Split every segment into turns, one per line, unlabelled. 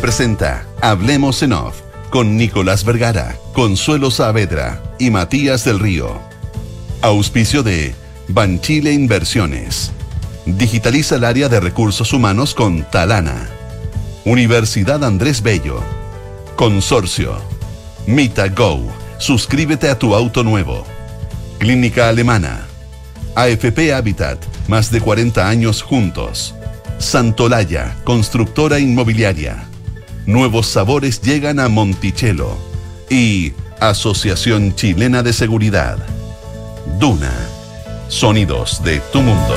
Presenta Hablemos en Off con Nicolás Vergara, Consuelo Saavedra y Matías del Río. Auspicio de Banchile Inversiones. Digitaliza el área de recursos humanos con Talana. Universidad Andrés Bello. Consorcio. Mita Go. Suscríbete a tu auto nuevo. Clínica Alemana. AFP Habitat. Más de 40 años juntos. Santolaya, constructora inmobiliaria. Nuevos sabores llegan a Monticello. Y Asociación Chilena de Seguridad. Duna. Sonidos de tu mundo.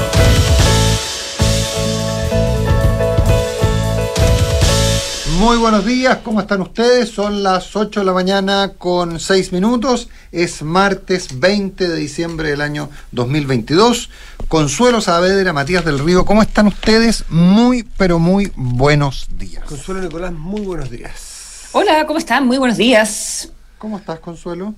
Muy buenos días, ¿cómo están ustedes? Son las 8 de la mañana con 6 minutos. Es martes 20 de diciembre del año 2022. Consuelo Saavedra, Matías del Río, ¿cómo están ustedes? Muy, pero muy buenos días.
Consuelo Nicolás, muy buenos días.
Hola, ¿cómo están? Muy buenos días.
¿Cómo estás, Consuelo?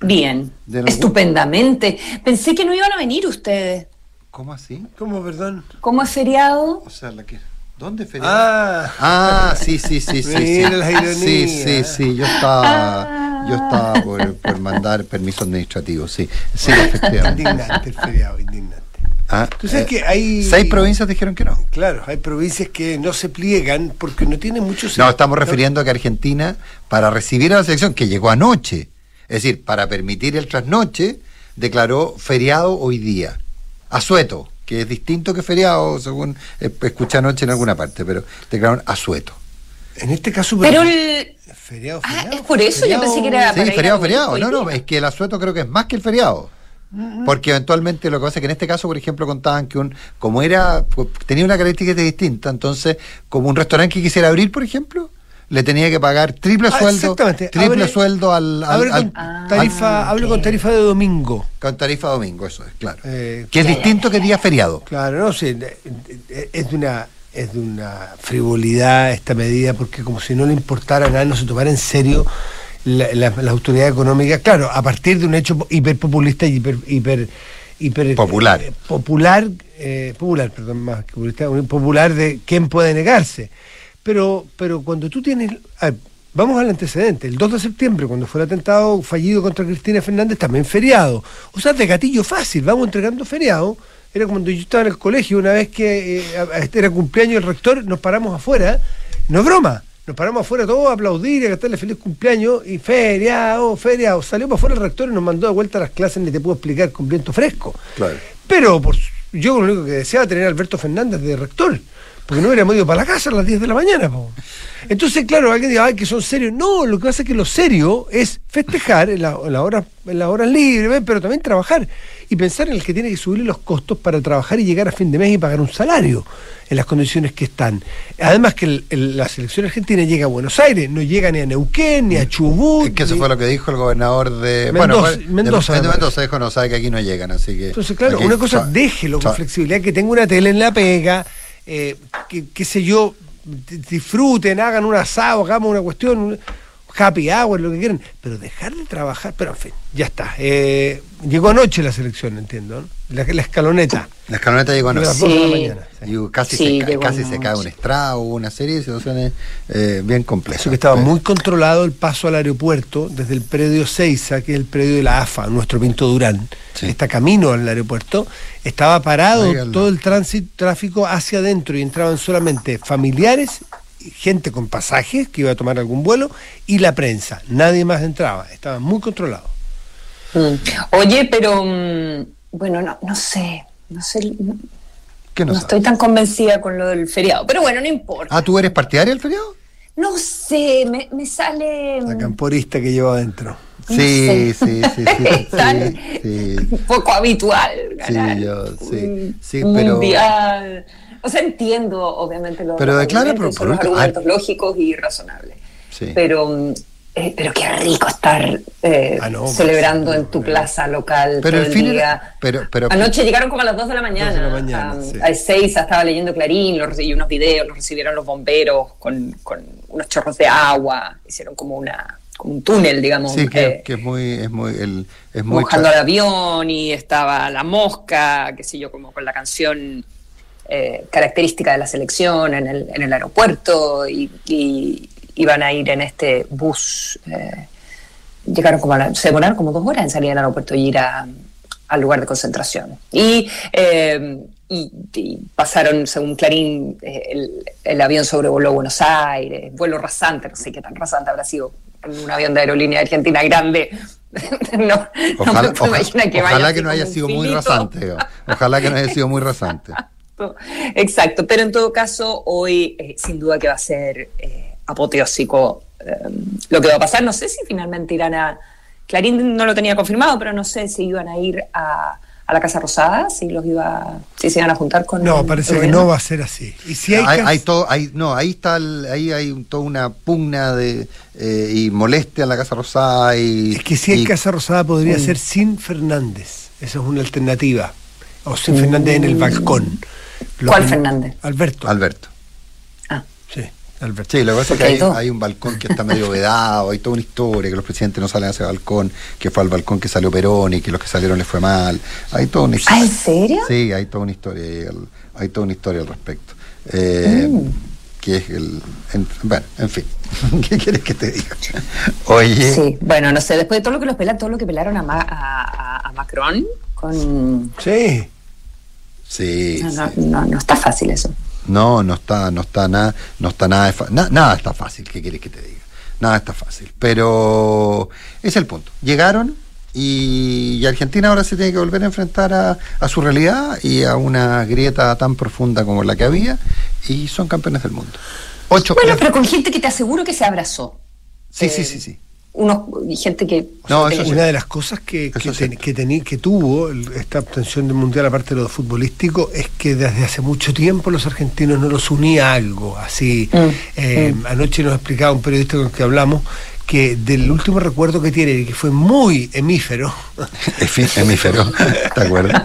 Bien, estupendamente. Pensé que no iban a venir ustedes.
¿Cómo así?
¿Cómo, perdón?
¿Cómo es feriado?
O sea, la que... ¿Dónde feriado?
Ah,
ah sí, sí, sí, sí.
Mira
sí.
ironías.
Sí, sí, sí. Yo estaba,
Ah.
yo estaba por, por mandar permiso administrativo, sí. Sí, efectivamente.
indignante el feriado, indignante.
Ah,
Tú sabes
eh,
que hay...
Seis provincias dijeron que no.
Claro, hay provincias que no se pliegan porque no tienen mucho
No, estamos refiriendo a que Argentina, para recibir a la selección, que llegó anoche, es decir, para permitir el trasnoche, declaró feriado hoy día. Asueto, que es distinto que feriado, según eh, escuché anoche en alguna parte, pero declararon asueto.
En este caso...
Pero el...
Feriado,
Ah,
feriado.
es por eso, yo pensé que era-
Sí,
para
feriado, feriado. No, no, es que el asueto creo que es más que el feriado. Porque eventualmente lo que pasa es que en este caso, por ejemplo, contaban que un, como era, pues, tenía una característica distinta, entonces, como un restaurante que quisiera abrir, por ejemplo, le tenía que pagar triple
Ah,
sueldo,
exactamente.
triple
Abre-
sueldo al, al-
Abre
al-
con
Ah,
tarifa, hable con tarifa de domingo.
con tarifa domingo, eso es, claro.
Eh,
que es distinto que día feriado.
Claro, no sé, es de una es de una frivolidad esta medida porque como si no le importara nada, no se tomara en serio la, la, la autoridad económica, claro, a partir de un hecho hiperpopulista y hiper, hiper, hiper
Popular.
eh, popular, eh, popular, perdón, más que popular de quién puede negarse. Pero, pero cuando tú tienes, vamos al antecedente, el 2 de septiembre, cuando fue el atentado fallido contra Cristina Fernández, también feriado. O sea, de gatillo fácil, vamos entregando feriado. Era cuando yo estaba en el colegio, una vez que eh, a- era cumpleaños del rector, nos paramos afuera, no es broma, nos paramos afuera todos a aplaudir y a cantarle feliz cumpleaños y feriado, feriado. Salió para afuera el rector y nos mandó de vuelta a las clases, ni te puedo explicar, con viento fresco.
Claro.
Pero por, yo lo único que deseaba tener a Alberto Fernández de rector, porque no hubiéramos ido para la casa a las 10 de la mañana. po. Entonces, claro, alguien dice, ay, que son serios. No, lo que pasa es que lo serio es festejar en, la- en las horas en las horas libres, pero también trabajar y pensar en el que tiene que subir los costos para trabajar y llegar a fin de mes y pagar un salario en las condiciones que están. Además que el- el- la selección argentina llega a Buenos Aires, no llega ni a Neuquén, ni a Chubut.
Es que eso
ni-
fue lo que dijo el gobernador de
Mendoza-
bueno, de-
Mendoza,
de
me
Mendoza dijo, no sabe que aquí no llegan, así que.
Entonces, claro, una cosa, déjelo con flexibilidad, que tenga una tele en la pega, eh, qué sé yo, disfruten, hagan un asado, hagamos una cuestión, happy hour, lo que quieran, pero dejar de trabajar, pero en fin, ya está. Eh, llegó anoche la selección, entiendo, ¿no? la, la escaloneta.
La escaloneta llegó a
Llegó a las
nosotros.
dos de la
Sí.
mañana. sí.
Y casi,
Sí,
se, casi se
anoche.
cae un estrado, una serie de situaciones eh, bien complejas.
Eso que estaba muy controlado el paso al aeropuerto desde el predio Seiza, que es el predio de la AFA, nuestro Pinto Durán.
Sí.
Está camino al aeropuerto. Estaba parado
Oiganlo.
todo el tránsito, tráfico hacia adentro y entraban solamente familiares, gente con pasajes que iba a tomar algún vuelo y la prensa. Nadie más entraba. Estaba muy controlado.
Mm. Oye, pero mm, bueno, no, no sé, no sé, no, estoy tan convencida con lo del feriado, pero bueno, no importa.
Ah, ¿tú eres partidaria del feriado?
No sé, me, me sale
La
mm,
camporista que lleva adentro.
Sí, sí, sí, sí,
Tan-
sí,
un poco habitual ganar
Sí, yo, sí,
un
sí, pero-
mundial. O sea, entiendo obviamente los,
Pero
los
declara,
argumentos,
pero por
los argumentos lógicos y razonables.
Sí.
Pero eh, pero qué rico estar eh,
Ah, no, pues,
celebrando en tu
pero-
plaza local
Pero
todo
el
el
fin
día.
era- pero- pero-
Anoche llegaron como a las 2 de la mañana.
Dos de la mañana,
a-
sí.
Al 6 estaba leyendo Clarín lo reci- y unos videos, los recibieron los bomberos con, con unos chorros de agua, hicieron como una como un túnel, digamos.
Sí, que,
eh,
que es muy, es muy, el, es muy
mojando al avión y estaba la mosca, qué sé yo, como con la canción eh, característica de la selección en el, en el aeropuerto y, iban a ir en este bus. Eh, llegaron como se demoraron como dos horas en salir del aeropuerto y ir al lugar de concentración. Y, eh, y, pasaron, según Clarín, el, avión sobrevoló Buenos Aires, vuelo rasante, no sé qué tan rasante habrá sido un avión de aerolínea argentina grande. no,
ojalá, que, ojalá que no haya sido muy rasante. Ojalá que no haya sido muy rasante.
Exacto, pero en todo caso, hoy eh, sin duda que va a ser eh, apoteósico eh, lo que va a pasar. No sé si finalmente irán a. Clarín no lo tenía confirmado, pero no sé si iban a ir a, la Casa Rosada, si los iba, si se iban a juntar con.
No, parece que no va a ser así.
Y si hay, hay, todo, hay, no, ahí está, ahí hay toda una pugna de y molestia en la Casa Rosada y.
Es que si hay Casa Rosada podría ser sin Fernández. Esa es una alternativa. O sin Fernández en el balcón.
¿Cuál Fernández?
Alberto.
Alberto.
Ah.
Sí. Alberto.
Sí, lo que pasa es que hay, un balcón que está medio vedado, hay toda una historia, que los presidentes no salen a ese balcón, que fue al balcón que salió Perón y que los que salieron les fue mal. Hay toda una
historia. ¿Ah, en serio?
Sí, hay toda una historia, hay toda una historia al respecto. Eh, mm. Que es el. bueno, en fin. ¿Qué quieres que te diga?
Oye. Sí, bueno, no sé, después de todo lo que los pelaron, todo lo que pelaron a, a Macron con.
Sí.
Sí.
No, no, está fácil eso.
No, no está, no está nada, no está nada, nada está fácil, ¿qué quieres que te diga? Nada está fácil. Pero es el punto. Llegaron y, Argentina ahora se tiene que volver a enfrentar a, su realidad y a una grieta tan profunda como la que había y son campeones del mundo.
Ocho bueno, pero con gente que te aseguro que se abrazó.
Sí, sí, sí, sí
unos gente que
no, es una de las cosas que que, que, tuvo esta obtención del mundial aparte de lo futbolístico es que desde hace mucho tiempo los argentinos no los unía algo así. Mm, eh, mm. anoche nos explicaba un periodista con el que hablamos que del último recuerdo que tiene, que fue muy hemífero.
hemífero, ¿te acuerdas?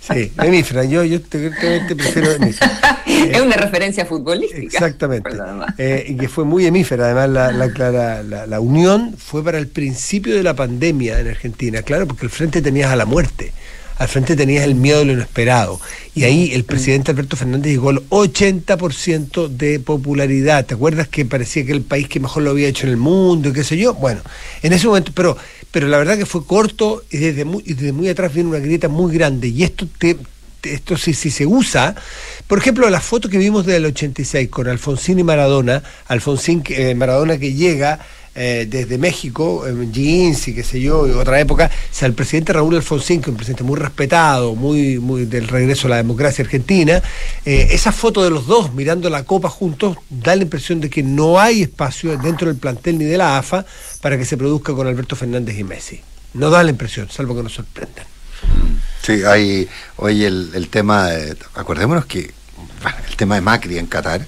Sí, hemífero. Yo, yo te, prefiero hemífero.
es una referencia futbolística.
Exactamente. Eh, y que fue muy hemífera. Además, la, la, la, unión fue para el principio de la pandemia en Argentina, claro, porque el frente tenías a la muerte al frente tenías el miedo de lo inesperado. Y ahí el presidente Alberto Fernández llegó al 80% de popularidad. ¿Te acuerdas que parecía que el país que mejor lo había hecho en el mundo y qué sé yo? Bueno, en ese momento, pero, pero la verdad que fue corto y desde muy, desde muy atrás viene una grieta muy grande. Y esto te, esto sí, sí se usa. Por ejemplo, la foto que vimos del 86 con Alfonsín y Maradona, Alfonsín eh, Maradona que llega eh, desde México, y qué sé yo, y otra época, o sea, el presidente Raúl Alfonsín, que es un presidente muy respetado, muy, del regreso a la democracia argentina, eh, esa foto de los dos mirando la copa juntos da la impresión de que no hay espacio dentro del plantel ni de la AFA para que se produzca con Alberto Fernández y Messi. No da la impresión, salvo que nos sorprendan.
Sí, hoy el, tema, acordémonos que el tema de Macri en Qatar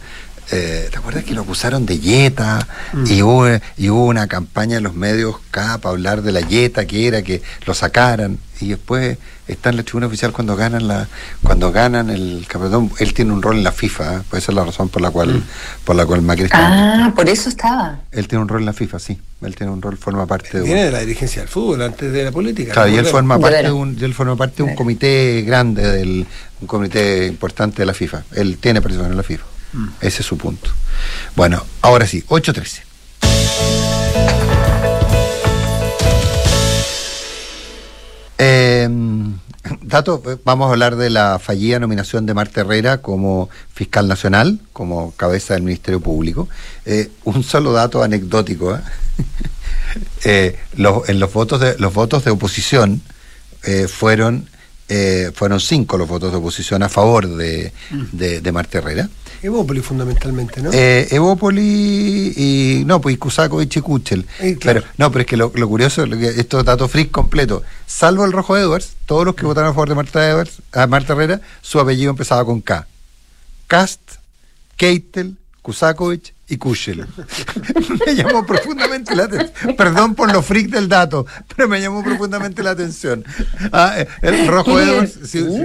eh, ¿Te acuerdas que lo acusaron de yeta? Mm. Y, hubo, y hubo una campaña en los medios acá para hablar de la yeta que era que lo sacaran. Y después está en la tribuna oficial cuando ganan la cuando ganan el campeonato. Él tiene un rol en la FIFA, ¿eh? puede ser la razón por la cual mm. por la cual Macri
Ah, por eso estaba.
Él tiene un rol en la FIFA, sí. Él tiene un rol, forma parte de.
Viene de la dirigencia del fútbol antes de la política.
Claro, y él forma parte de un, él forma parte de un comité grande del un comité importante de la FIFA. Él tiene participación en la FIFA. Mm. Ese es su punto. Bueno, ahora sí, 8.13. Eh, dato, vamos a hablar de la fallida nominación de Marta Herrera como fiscal nacional, como cabeza del Ministerio Público. Eh, un solo dato anecdótico. ¿eh? eh en los votos de, los votos de oposición fueron, fueron cinco los votos de oposición a favor de, mm. de, de Marta Herrera.
Evópoli fundamentalmente, ¿no?
Eh, Evópoli y. No, pues Kusakovic y Kuchel. Pero, no, pero es que lo, curioso, esto es dato freak completo. Salvo el Rojo Edwards, todos los que votaron a favor de Marta, Edwards, a Marta Herrera, su apellido empezaba con K. Cast, Keitel, Kusakovic y Kushel. me llamó profundamente la atención. Perdón por lo freak del dato, pero me llamó profundamente la atención. Ah, eh, el rojo Edwards.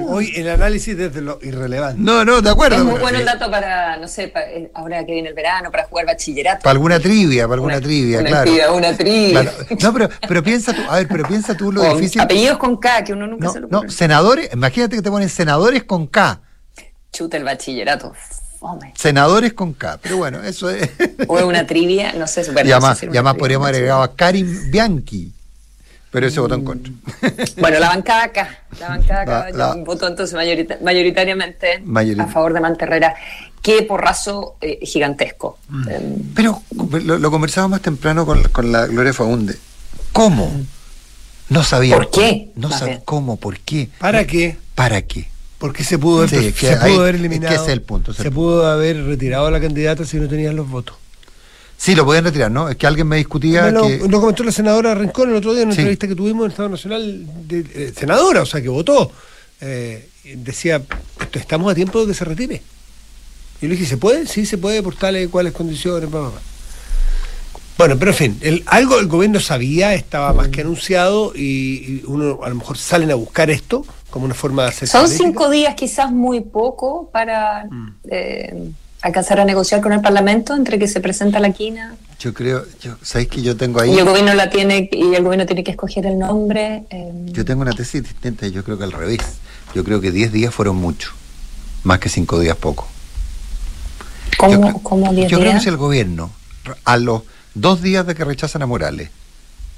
Hoy el análisis desde lo irrelevante.
No, no, de acuerdo.
Es muy bueno el dato para, no sé, eh, ahora que viene el verano, para jugar bachillerato.
Para alguna trivia, para alguna trivia, claro.
una trivia.
No, pero, pero piensa tú, a ver, pero piensa tú lo difícil.
Apellidos con K, que uno nunca se lo
No, senadores, imagínate que te ponen senadores con K.
Chuta el bachillerato. Fome.
Senadores con K, pero bueno, eso es.
O es una trivia, no sé. Bueno,
y
no
además,
sé si
y
era una
además podríamos
no
haber
sé.
agregado a Karim Bianchi, pero ese votó en contra.
Bueno, la bancada acá, la bancada acá
La- la-
votó entonces mayorita- mayoritariamente
Mayorit-
a favor de Manterrera. Qué porrazo eh, gigantesco.
Mm.
Eh,
Pero lo, lo conversábamos más temprano con, con la Gloria Faunde. ¿Cómo? No sabía.
¿Por qué?
No sabía cómo, por qué.
¿Para qué?
¿Para qué?
Porque se pudo haber,
Sí,
se pudo haber
es que
eliminado.
ese es el punto, es
se pudo haber retirado a la candidata si no tenían los votos.
Sí, lo podían retirar, ¿no? Es que alguien me discutía
lo,
que.
lo comentó la senadora Rincón el otro día en una
Sí.
entrevista que tuvimos en el Estado Nacional, de, eh, senadora, o sea, que votó. Eh, decía, "Esto- estamos a tiempo de que se retire. Y yo le dije, ¿se puede? Sí, se puede, por tales cuáles condiciones, bla, bla, bla. Bueno, pero en fin, el- algo el gobierno sabía, estaba más que anunciado y, y uno a lo mejor salen a buscar esto como una forma de hacer
Son cinco días quizás muy poco para
Mm.
eh, alcanzar a negociar con el Parlamento entre que se presenta la quina
Yo creo, yo, ¿sabéis que yo tengo ahí?
y el gobierno la tiene y el gobierno tiene que escoger el nombre. eh,
Yo tengo una tesis distinta, yo creo que al revés. Yo creo que 10 días fueron mucho, más que 5 días poco. Yo
¿Cómo,
creo-
cómo diez
Yo creo que
días?
si el gobierno, a los dos días de que rechazan a Morales,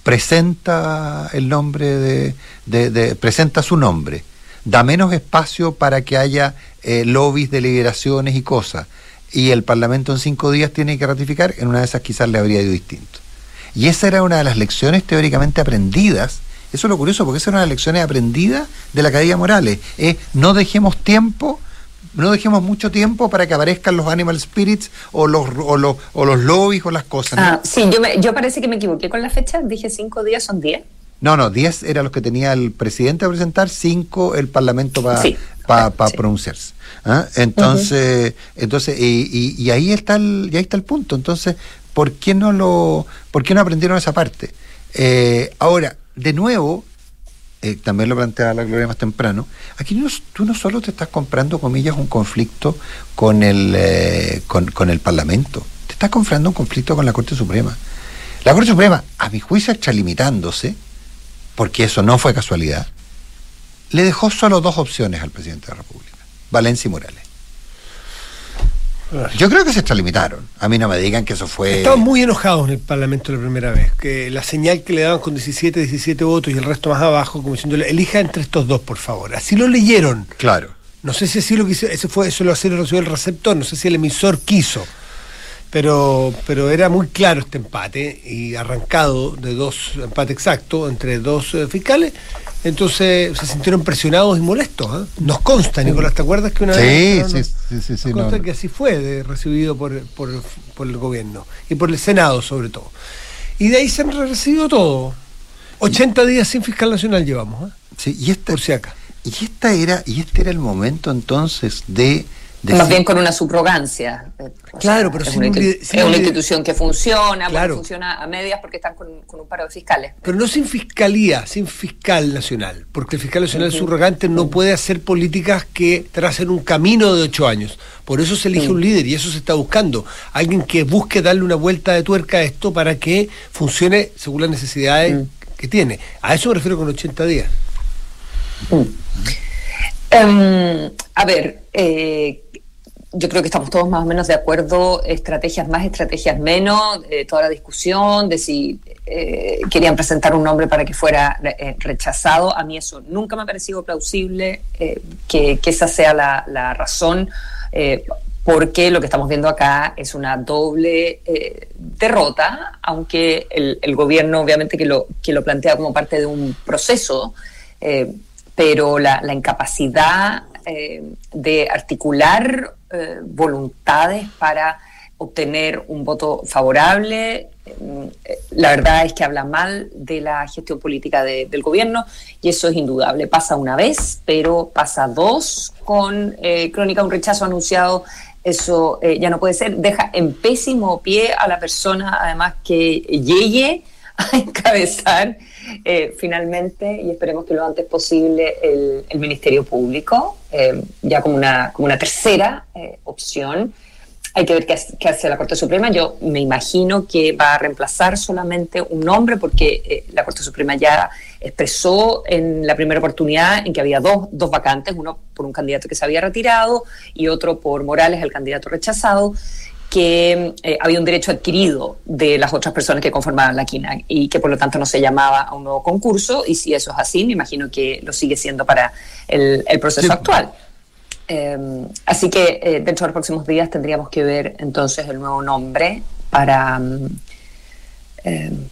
presenta el nombre de, presenta su nombre, da menos espacio para que haya eh, lobbies, deliberaciones y cosas, y el Parlamento en cinco días tiene que ratificar, en una de esas quizás le habría ido distinto. Y esa era una de las lecciones teóricamente aprendidas. Eso es lo curioso, porque esa era una de las lecciones aprendidas de la caída Morales. Es no dejemos tiempo, no dejemos mucho tiempo para que aparezcan los animal spirits o los, o los, o los lobbies o las cosas. ¿no?
Ah, sí, yo, me- yo parece que me equivoqué con la fecha. Dije cinco días, son diez.
No, no, 10 eran los que tenía el presidente a presentar, 5 el Parlamento para
Sí, sí.
pronunciarse. ¿ah? Entonces, entonces y, y- y ahí está el, y ahí está el punto. Entonces, ¿por qué no lo, por qué no aprendieron esa parte? Eh, ahora, de nuevo, eh, también lo planteaba la Gloria más temprano, aquí tú no solo te estás comprando, comillas, un conflicto con el, eh, con, con el Parlamento, te estás comprando un conflicto con la Corte Suprema. La Corte Suprema, a mi juicio, extralimitándose, porque eso no fue casualidad, le dejó solo dos opciones al presidente de la República, Valencia y Morales. Yo creo que se extralimitaron. A mí no me digan que eso fue...
Estaban muy enojados en el Parlamento la primera vez, que la señal que le daban con 17, 17 votos y el resto más abajo, como diciéndole, elija entre estos dos, por favor. Así lo leyeron.
Claro.
No sé si así lo quiso, ese fue, eso lo recibió el receptor, no sé si el emisor quiso. Pero, pero era muy claro este empate y arrancado de dos, empate exacto entre dos eh, fiscales, entonces se sintieron presionados y molestos. ¿ah? Nos consta, Nicolás, ¿te acuerdas que una
Sí,
vez...
sí, sí, sí, sí,
nos
no,
consta
no.
que así fue de- recibido por, por, por el gobierno y por el Senado sobre todo. Y de ahí se han recibido todo. 80 días sin fiscal nacional llevamos, ¿ah?
Sí, y esta,
por si acá.
y esta era, y este era el momento entonces de
Más bien con una subrogancia. Eh, o
Claro, pero
es
sin
una,
sin
es
un
una institución que funciona,
Claro.
funciona a medias porque están con, con un paro de fiscales.
Pero no sin fiscalía, sin fiscal nacional, porque el fiscal nacional subrogante no puede hacer políticas que tracen un camino de ocho años. Por eso se elige un líder y eso se está buscando. Alguien que busque darle una vuelta de tuerca a esto para que funcione según las necesidades que tiene. A eso me refiero con 80 días.
Em, a ver, eh, yo creo que estamos todos más o menos de acuerdo, estrategias más, estrategias menos, eh, toda la discusión de si eh, querían presentar un nombre para que fuera eh, rechazado. A mí eso nunca me ha parecido plausible eh, que, esa sea la, razón. eh, porque lo que estamos viendo acá es una doble eh, derrota, aunque el, el gobierno obviamente que lo, que lo plantea como parte de un proceso, pero la incapacidad eh, de articular eh, voluntades para obtener un voto favorable, eh, la verdad es que habla mal de la gestión política de- del gobierno y eso es indudable. Pasa una vez, pero pasa dos con eh, Crónica un rechazo anunciado. Eso eh, ya no puede ser. Deja en pésimo pie a la persona, además, que llegue a encabezar eh, finalmente, y esperemos que lo antes posible, el, el Ministerio Público, eh, ya como una, como una tercera eh, opción. Hay que ver qué, hace- la Corte Suprema. Yo me imagino que va a reemplazar solamente un nombre, porque eh, la Corte Suprema ya expresó en la primera oportunidad en que había dos, dos vacantes, uno por un candidato que se había retirado y otro por Morales, el candidato rechazado, que eh, había un derecho adquirido de las otras personas que conformaban la quina y que por lo tanto no se llamaba a un nuevo concurso y si eso es así, me imagino que lo sigue siendo para el, proceso actual. Em, así que eh, dentro de los próximos días tendríamos que ver entonces el nuevo nombre para... Mm, em,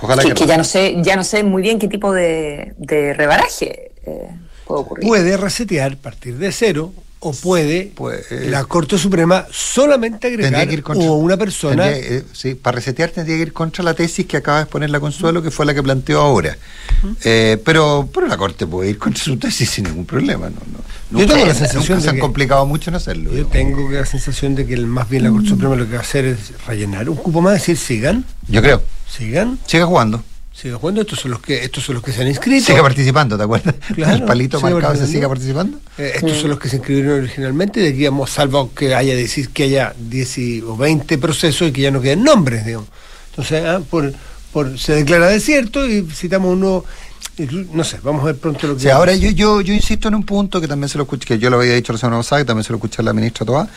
Ojalá que, que, ya no sé ya no sé muy bien qué tipo de, de rebaraje eh, puede ocurrir.
Puede resetear, partir de cero, o puede eh, la Corte Suprema solamente agregar que o una persona.
Eh, sí, para resetear tendría que ir contra la tesis que acaba de exponer la Consuelo, que fue la que planteó ahora. Eh, pero, pero la Corte puede ir contra su tesis sin ningún problema. No,
yo tengo la sensación de
se han complicado mucho en hacerlo.
Yo tengo la sensación de que más bien la Corte Suprema lo que va a hacer es rellenar un cupo más, decir sigan.
Yo creo.
Sigan.
Siga jugando
sigue jugando, estos son los que estos son los que se han inscrito.
Sigue participando, ¿te acuerdas? el palito marcado se sigue participando.
Eh, estos son los que se inscribieron originalmente, aquí vamos, salvo que haya decir que haya 10 o 20 procesos y que ya no queden nombres, digamos. Entonces, ah, por, por, se declara desierto y citamos un nuevo no sé, vamos a ver pronto lo que.
Sí, ahora yo, yo, yo insisto en un punto que también se lo escuché, que yo lo había dicho la semana pasada, que también se lo escuché a la ministra Toa.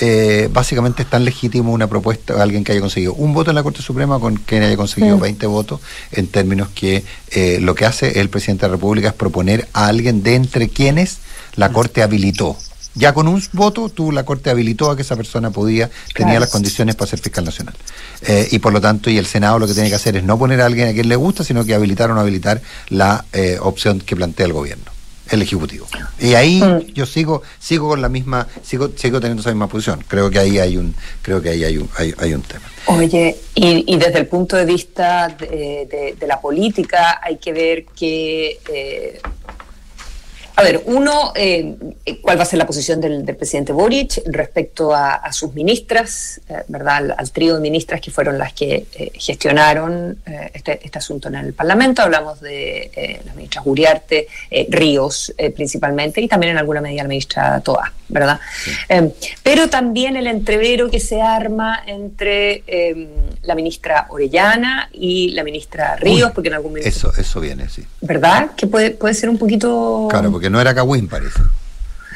Eh, básicamente es tan legítimo una propuesta de alguien que haya conseguido un voto en la Corte Suprema con quien haya conseguido 20 votos, en términos que eh, lo que hace el presidente de la República es proponer a alguien de entre quienes la Corte habilitó. Ya con un voto, tú la Corte habilitó a que esa persona podía, tenía las condiciones para ser fiscal nacional. Eh, y por lo tanto, y el Senado lo que tiene que hacer es no poner a alguien a quien le gusta, sino que habilitar o no habilitar la eh, opción que plantea el gobierno el ejecutivo. Y ahí mm. yo sigo sigo con la misma sigo sigo teniendo esa misma posición. Creo que ahí hay un creo que ahí hay un hay, un tema.
Oye, y, desde el punto de vista de, la política hay que ver que eh, a ver, uno, eh, ¿cuál va a ser la posición del, presidente Boric respecto a, sus ministras, eh, ¿verdad? Al, trío de ministras que fueron las que eh, gestionaron este, este, asunto en el Parlamento. Hablamos de la ministra Guriarte, Ríos principalmente, y también en alguna medida la ministra Toa, ¿verdad? pero también el entrevero que se arma entre la ministra Orellana y la ministra Ríos, porque en algún momento...
Eso, eso viene, sí.
¿Verdad? Que puede, puede ser un poquito...
Claro, porque no era Cagüín, parece.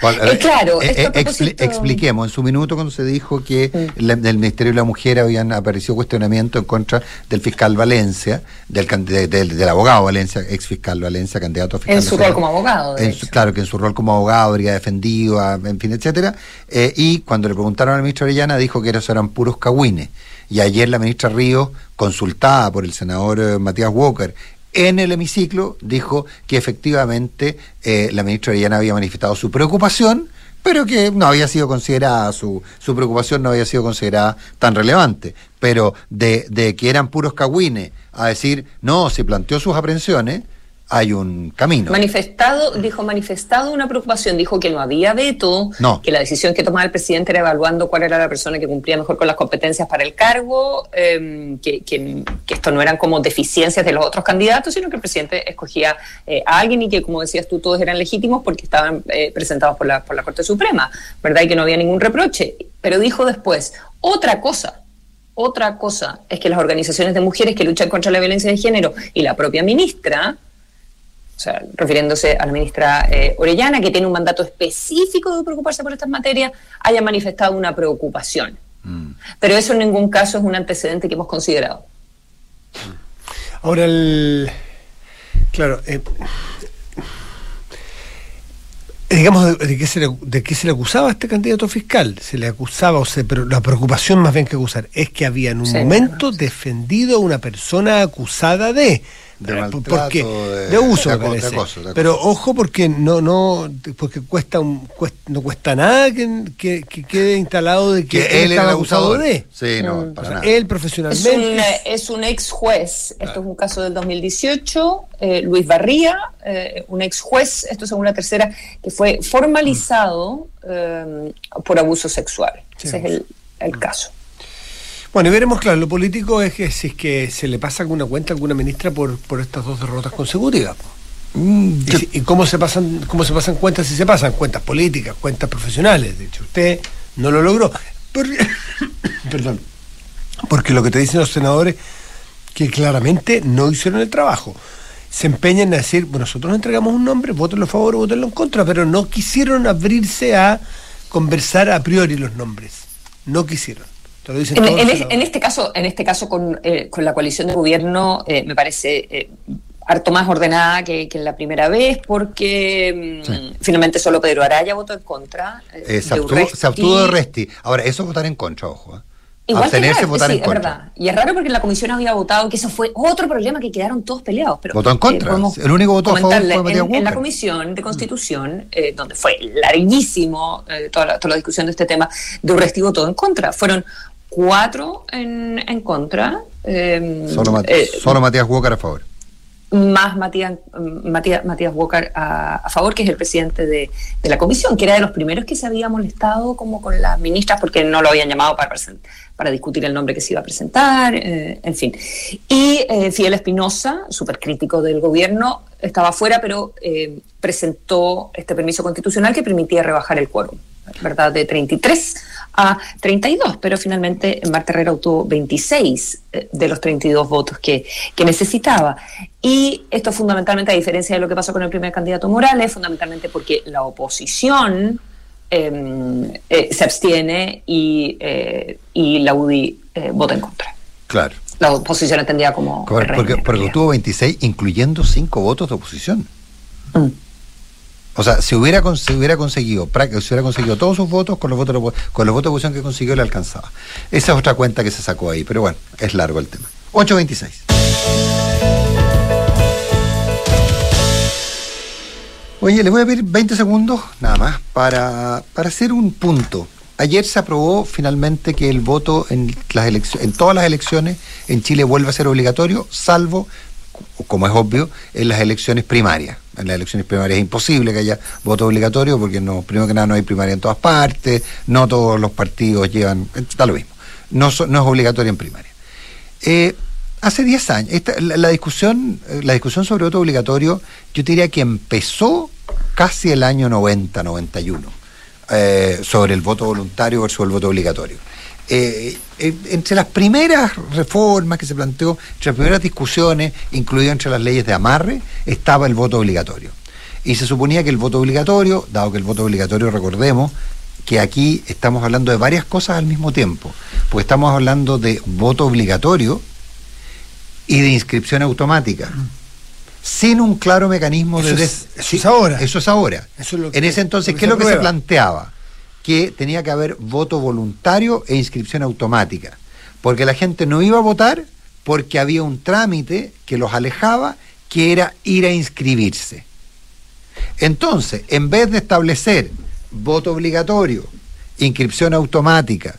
Eh, claro,
eh, eh, expliquemos, en su minuto cuando se dijo que mm. del Ministerio de la Mujer habían aparecido cuestionamientos en contra del fiscal Valencia, del, del, abogado Valencia, ex fiscal Valencia, candidato a fiscal.
En su rol como abogado.
claro, que en su rol como abogado habría defendido, en fin, etcétera. y cuando le preguntaron al ministro Orellana, dijo que esos eran puros cagüines. Y ayer la ministra Ríos, consultada por el senador Matías Walker en el hemiciclo dijo que efectivamente eh, la ministra Orellana había manifestado su preocupación, pero que no había sido considerada, su, su preocupación no había sido considerada tan relevante. Pero de, de que eran puros cagüines a decir, no, se planteó sus aprehensiones, hay un camino.
Manifestado, dijo manifestado una preocupación, dijo que no había veto, que la decisión que tomaba el presidente era evaluando cuál era la persona que cumplía mejor con las competencias para el cargo, em, que, esto no eran como deficiencias de los otros candidatos, sino que el presidente escogía eh, a alguien y que, como decías tú, todos eran legítimos porque estaban eh, presentados por la, por la Corte Suprema, ¿verdad? Y que no había ningún reproche. Pero dijo después, otra cosa, otra cosa es que las organizaciones de mujeres que luchan contra la violencia de género y la propia ministra, sea, refiriéndose a la ministra eh, Orellana, que tiene un mandato específico de preocuparse por estas materias, haya manifestado una preocupación. Mm. Pero eso en ningún caso es un antecedente que hemos considerado.
Ahora, el, claro, eh, digamos, de, qué se le, de, qué se le, acusaba a este candidato fiscal? Se le acusaba, o sea, pero la preocupación más bien que acusar es que había en un momento defendido a una persona acusada de
de porque
de, uso pero ojo porque no no porque cuesta, un, no cuesta nada que, quede instalado de que, él, estaba acusado de.
Sí no mm. para nada.
él profesionalmente
es un, ex juez. Esto es un caso del 2018 eh, Luis Barría eh, un ex juez esto es una tercera que fue formalizado eh, por abuso sexual. Ese es el, el caso
bueno, y veremos, claro, lo político es que si es que se le pasa alguna cuenta a alguna ministra por, por estas dos derrotas consecutivas. Mm, ¿Y, cómo se pasan cómo se pasan cuentas si se pasan? Cuentas políticas, cuentas profesionales. De hecho, usted no lo logró. perdón. Porque lo que te dicen los senadores que claramente no hicieron el trabajo. se empeñan a decir, bueno, nosotros entregamos un nombre, votenlo a favor votenlo en contra, pero no quisieron abrirse a conversar a priori los nombres. No quisieron.
En, este caso, en este caso con, eh, con la coalición de gobierno, eh, me parece eh, harto más ordenada que, en la primera vez, porque mm, finalmente solo Pedro Araya votó en contra.
se, abstuvo, de Resti. Ahora, eso es votar en contra, ojo.
Igual Abstenerse, votar en contra. Es verdad. Y es raro porque la comisión había votado que eso fue otro problema que quedaron todos peleados. Pero,
votó en contra. el único voto a favor fue Matías
en, en, la comisión de constitución, donde fue larguísimo toda, la, toda la discusión de este tema, de Urresti votó en contra. Fueron cuatro en, en contra.
Em, solo, eh, solo, Matías Walker a favor.
Más Matías, Matías, Matías Walker a, favor, que es el presidente de, de, la comisión, que era de los primeros que se había molestado como con las ministras porque no lo habían llamado para, para discutir el nombre que se iba a presentar, eh, en fin. Y eh, Fidel Espinosa, súper crítico del gobierno, estaba fuera, pero presentó este permiso constitucional que permitía rebajar el quórum. ¿Verdad? De 33 a 32, pero finalmente Marta Herrera obtuvo 26 eh, de los 32 votos que, necesitaba. Y esto fundamentalmente, a diferencia de lo que pasó con el primer candidato Morales, fundamentalmente porque la oposición em, eh, se abstiene y, eh, y la UDI vota en contra.
Claro.
La oposición entendía como...
Porque, porque, obtuvo 26, incluyendo 5 votos de oposición. Mm. O sea, si hubiera, hubiera conseguido, si hubiera conseguido todos sus votos, con los votos, con los votos de oposición que consiguió le alcanzaba. Esa es otra cuenta que se sacó ahí, pero bueno, es largo el tema. 8.26. Oye, les voy a pedir 20 segundos, nada más, para, para hacer un punto. Ayer se aprobó finalmente que el voto en, las en todas las elecciones en Chile vuelva a ser obligatorio, salvo como es obvio, en las elecciones primarias. En las elecciones primarias es imposible que haya voto obligatorio porque no, primero que nada no hay primaria en todas partes, no todos los partidos llevan, está lo mismo. No, es obligatorio en primaria. Eh, hace 10 años, la, discusión, la discusión sobre voto obligatorio, yo diría que empezó casi el año 90, 91, eh, sobre el voto voluntario versus el voto obligatorio. Eh, eh, entre las primeras reformas que se planteó, entre las primeras discusiones, incluidas entre las leyes de amarre, estaba el voto obligatorio. Y se suponía que el voto obligatorio, dado que el voto obligatorio, recordemos, que aquí estamos hablando de varias cosas al mismo tiempo, pues estamos hablando de voto obligatorio y de inscripción automática. Sin un claro mecanismo de...
eso es ahora.
Eso es ahora. en ese entonces, ¿qué es lo que se planteaba? Que tenía que haber voto voluntario e inscripción automática, porque la gente no iba a votar porque había un trámite que los alejaba, que era ir a inscribirse. Entonces, en vez de establecer voto obligatorio, inscripción automática,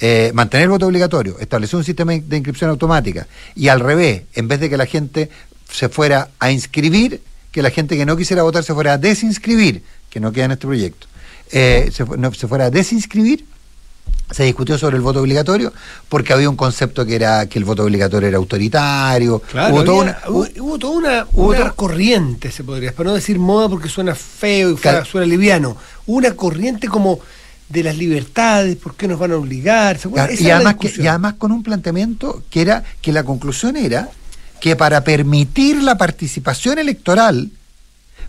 eh, mantener voto obligatorio, establecer un sistema de inscripción automática y al revés, en vez de que la gente se fuera a inscribir, que la gente que no quisiera votar se fuera a desinscribir, que no queda en este proyecto. Eh, se, fuera a desinscribir, se discutió sobre el voto obligatorio porque había un concepto que era que el voto obligatorio era autoritario.
hubo, toda una, hubo, corriente, se podría, para no decir moda porque suena feo y suena liviano. una corriente como de las libertades, ¿por qué nos van a obligar?
y, además y además con un planteamiento que era que la conclusión era que para permitir la participación electoral,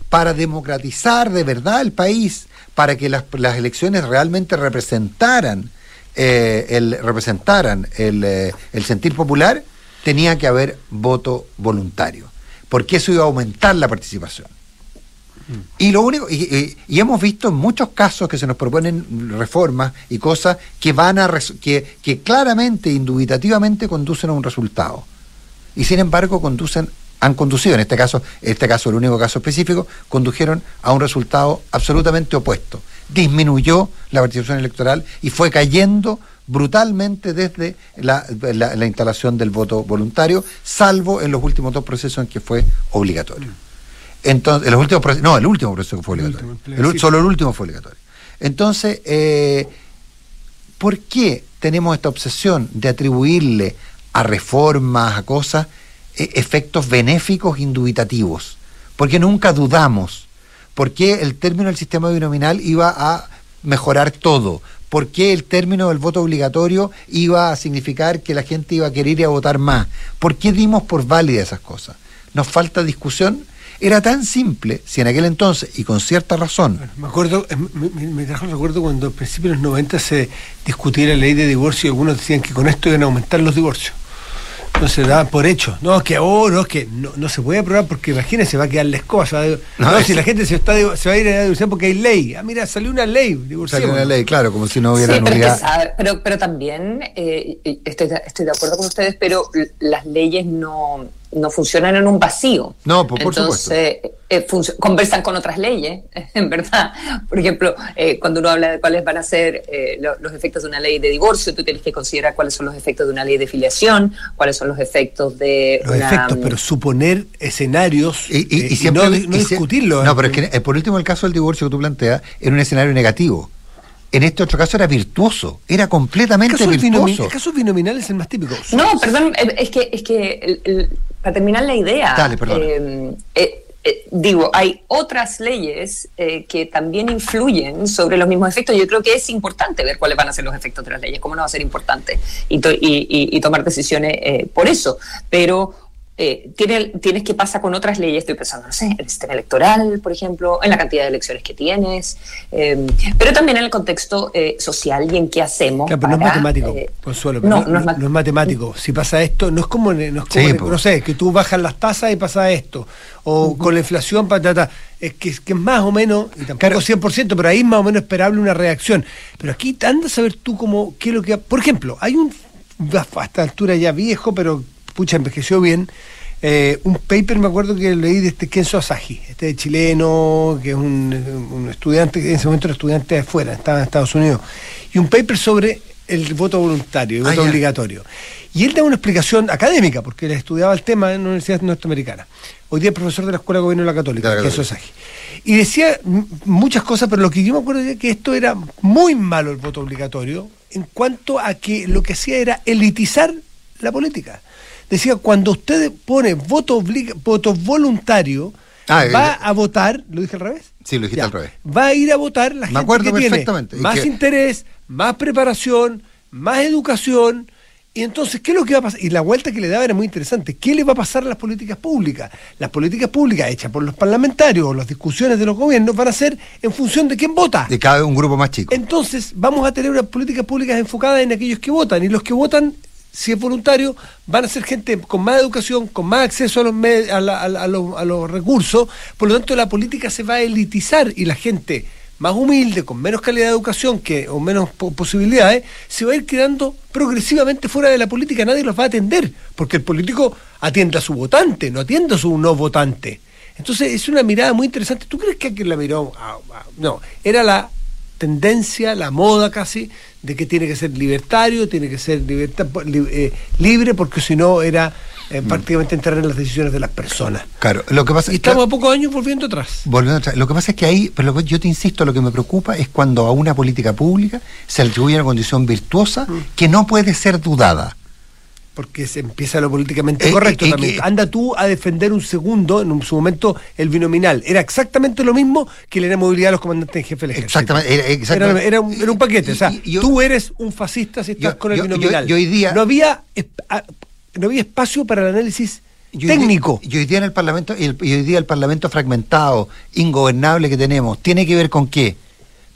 para democratizar de verdad el país, para que las, elecciones realmente representaran, eh, el, representaran eh, el, sentir popular, tenía que haber voto voluntario, porque eso iba a aumentar la participación. Y lo único, y, hemos visto en muchos casos que se nos proponen reformas y cosas que van a que, que claramente, indubitativamente conducen a un resultado. Y sin embargo conducen han conducido, en este caso, este caso, el único caso específico, condujeron a un resultado absolutamente opuesto. Disminuyó la participación electoral y fue cayendo brutalmente desde la, instalación del voto voluntario, salvo en los últimos dos procesos en que fue obligatorio. Entonces, en los últimos no, el último proceso que fue obligatorio. solo el último fue obligatorio. Entonces, eh, ¿por qué tenemos esta obsesión de atribuirle a reformas, a cosas, efectos benéficos indubitativos, porque nunca dudamos, porque el término del sistema binominal iba a mejorar todo, porque el término del voto obligatorio iba a significar que la gente iba a querer ir a votar más, ¿por qué dimos por válidas esas cosas? nos falta discusión. Era tan simple, si en aquel entonces, y con cierta razón.
me acuerdo, eh, me, me, trajo el recuerdo cuando a principios de los 90 se discutía la ley de divorcio y algunos decían que con esto iban a aumentar los divorcios no se da por hecho. No, es que oh, no, es que no, no, se puede aprobar porque imagínese, va a quedar la escoba. no, si la gente se, está, se va a ir a divorciar porque hay ley. Ah, mira, salió una ley.
Salió una ley, claro, como si no hubiera
sí, pero, pero, pero, también eh, estoy, estoy de acuerdo con ustedes, pero las leyes no no funcionan en un vacío.
No, por,
Entonces, eh, conversan con otras leyes, en verdad. Por ejemplo, eh, cuando uno habla de cuáles van a ser eh, los efectos de una ley de divorcio, tú tienes que considerar cuáles son los efectos de una ley de filiación, cuáles son los efectos de...
Los efectos, pero suponer escenarios y, y, no, discutirlo.
No, pero es que por último el caso del divorcio que tú planteas era un escenario negativo en este otro caso era virtuoso, era completamente virtuoso.
El caso binominal es el más típico.
No, perdón, es que, es que para terminar la idea,
em,
eh, eh, digo, hay otras leyes eh, que también influyen sobre los mismos efectos. Yo creo que es importante ver cuáles van a ser los efectos de las leyes, cómo no va a ser importante y, y tomar decisiones por eso. Pero eh, tiene, tienes que pasar con otras leyes, estoy pensando, no sé, en el sistema electoral, por ejemplo, en la cantidad de elecciones que tienes, eh, pero también en el contexto eh, social y en qué hacemos.
Claro, pero no es matemático, Consuelo, no, no, es matemático. Si pasa esto, no es como, no, es como no sé, que tú bajas las tasas y pasa esto, o con la inflación, patata, es que, que es más o menos, y tampoco 100%, pero ahí es más o menos esperable una reacción. Pero aquí anda a saber tú cómo, qué es lo que... Por ejemplo, hay un, a esta altura ya viejo, pero pucha, envejeció bien. Eh, un paper, me acuerdo que leí de este Kenzo Asagi, este chileno, que es un, estudiante, en ese momento era estudiante de afuera, estaba en Estados Unidos, y un paper sobre el voto voluntario, el voto ah, obligatorio. Y él da una explicación académica, porque él estudiaba el tema en la Universidad Norteamericana. Hoy día es profesor de la Escuela de Gobierno de la Católica, Kenzo Asagi. Y decía muchas cosas, pero lo que yo me acuerdo es que esto era muy malo el voto obligatorio, en cuanto a que lo que hacía era elitizar la política decía, cuando usted pone voto, voto voluntario, ah, va eh, a votar, ¿lo dije al revés?
Sí, lo dijiste al revés.
Va a ir a votar la gente que tiene más interés, más preparación, más educación. Y entonces, ¿qué es lo que va a pasar? Y la vuelta que le daba era muy interesante. ¿Qué le va a pasar a las políticas públicas? Las políticas públicas hechas por los parlamentarios o las discusiones de los gobiernos van a ser en función de quién vota.
De cada un grupo más chico.
Entonces, vamos a tener unas políticas públicas enfocadas en aquellos que votan. Y los que votan si es voluntario, van a ser gente con más educación, con más acceso a los, a, los, recursos, por lo tanto la política se va a elitizar y la gente más humilde, con menos calidad de educación que, o menos posibilidades, se va a ir quedando progresivamente fuera de la política, nadie los va a atender, porque el político atiende a su votante, no atiende a su no votante. Entonces es una mirada muy interesante. ¿Tú crees que alguien la miró? no, era la tendencia, la moda casi, de que tiene que ser libertario, tiene que ser libertad, eh, libre, porque si no era eh, mm. prácticamente entrar en las decisiones de las personas.
Claro, lo que pasa
y estamos a pocos años volviendo atrás.
Volviendo atrás. Lo que pasa es que ahí, pero yo te insisto, lo que me preocupa es cuando a una política pública se atribuye una condición virtuosa mm. que no puede ser dudada
porque se empieza lo políticamente eh, correcto eh, también. Anda tú a defender un segundo, en su momento, el binominal. Era exactamente lo mismo que la movilidad de los comandantes en jefe del ejército.
Exactamente.
Era, un, paquete. o sea, tú eres un fascista si estás con el binominal. hoy día, no, había, no había espacio para el análisis técnico.
Y hoy día en el Parlamento, y, hoy día el Parlamento fragmentado, ingobernable que tenemos, tiene que ver con qué.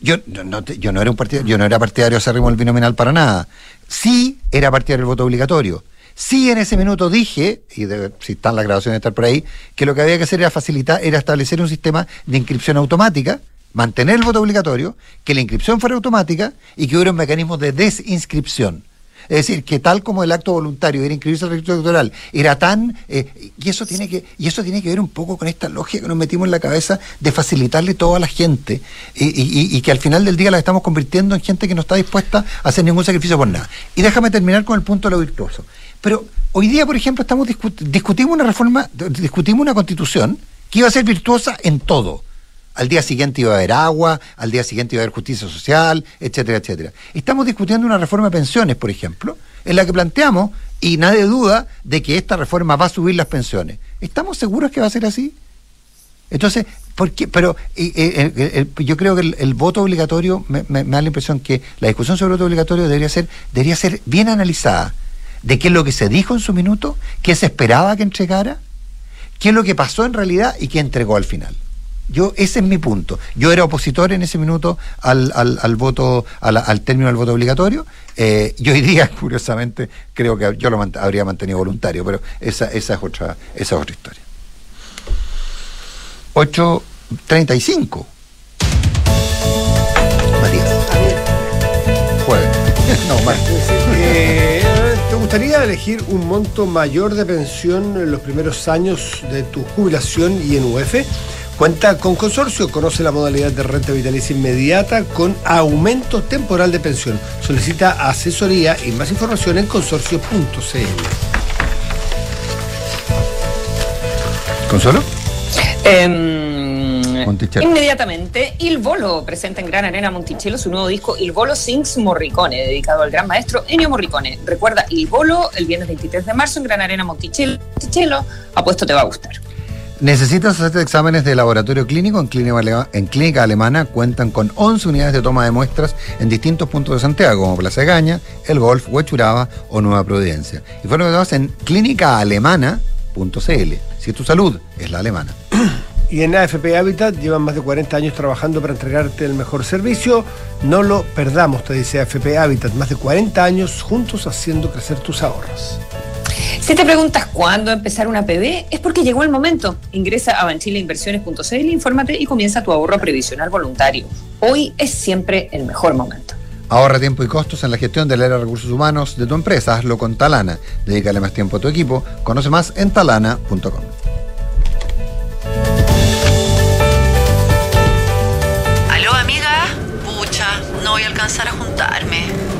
Yo no, yo no era un partido, yo no era partidario acérrimo del binominal para nada. Sí era partidario del voto obligatorio. Sí en ese minuto dije, y si están las grabaciones de estar por ahí, que lo que había que hacer era facilitar, era establecer un sistema de inscripción automática, mantener el voto obligatorio, que la inscripción fuera automática y que hubiera un mecanismo de desinscripción. Es decir, que tal como el acto voluntario era inscribirse al registro electoral, era tan. Eh, y, eso tiene que, y eso tiene que ver un poco con esta lógica que nos metimos en la cabeza de facilitarle todo a la gente y, que al final del día la estamos convirtiendo en gente que no está dispuesta a hacer ningún sacrificio por nada. Y déjame terminar con el punto de lo virtuoso. Pero hoy día, por ejemplo, estamos discutimos una reforma, discutimos una constitución que iba a ser virtuosa en todo al día siguiente iba a haber agua, al día siguiente iba a haber justicia social, etcétera, etcétera. Estamos discutiendo una reforma de pensiones, por ejemplo, en la que planteamos, y nadie duda, de que esta reforma va a subir las pensiones. ¿Estamos seguros que va a ser así? Entonces, ¿por qué? Pero yo creo que el, voto obligatorio, me, me, da la impresión que la discusión sobre el voto obligatorio debería ser, debería ser bien analizada de qué es lo que se dijo en su minuto, qué se esperaba que entregara, qué es lo que pasó en realidad y qué entregó al final. Yo, ese es mi punto. Yo era opositor en ese minuto al, al, voto, al, término del voto obligatorio. Eh, yo diría, curiosamente, creo que yo lo habría mantenido voluntario, pero esa, esa, es otra, esa es otra historia. 8.35. Matías. Jueves.
no, más. Eh, ¿Te gustaría elegir un monto mayor de pensión en los primeros años de tu jubilación y en UF? Cuenta con consorcio, conoce la modalidad de renta vitalicia inmediata con aumento temporal de pensión. Solicita asesoría y más información en consorcio.cl.
¿Consuelo?
Em, inmediatamente, Il Volo presenta en Gran Arena Monticello su nuevo disco Il Volo Sings Morricone, dedicado al gran maestro Ennio Morricone. Recuerda Il Volo el viernes 23 de marzo en Gran Arena Monticello. Monticello, apuesto te va a gustar.
¿Necesitas hacer exámenes de laboratorio clínico? En clínica, Alemana cuentan con 11 unidades de toma de muestras en distintos puntos de Santiago, como Plaza Gaña, El Golf, Huechuraba o Nueva Providencia. Y fueron que en clínicaalemana.cl. Si tu salud es la alemana.
Y en AFP Habitat llevan más de 40 años trabajando para entregarte el mejor servicio. No lo perdamos, te dice AFP Habitat. Más de 40 años juntos haciendo crecer tus ahorros.
Si te preguntas cuándo empezar una PB, es porque llegó el momento. Ingresa a banchileinversiones.cl, infórmate y comienza tu ahorro previsional voluntario. Hoy es siempre el mejor momento.
Ahorra tiempo y costos en la gestión del área de recursos humanos de tu empresa. Hazlo con Talana. Dedícale más tiempo a tu equipo. Conoce más en talana.com.
Aló, amiga. Pucha, no voy a alcanzar a.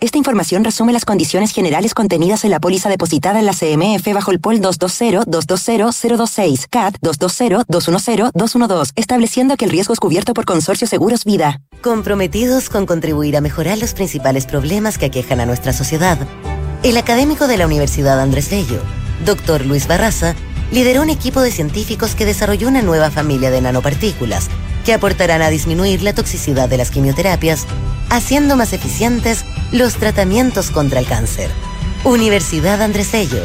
Esta información resume las condiciones generales contenidas en la póliza depositada en la CMF bajo el POL 220-220-026, CAT 220-210-212, estableciendo que el riesgo es cubierto por Consorcio Seguros Vida.
Comprometidos con contribuir a mejorar los principales problemas que aquejan a nuestra sociedad, el académico de la Universidad Andrés Bello, doctor Luis Barraza, lideró un equipo de científicos que desarrolló una nueva familia de nanopartículas que aportarán a disminuir la toxicidad de las quimioterapias, haciendo más eficientes los tratamientos contra el cáncer. Universidad Andresello.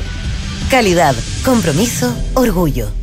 Calidad, compromiso, orgullo.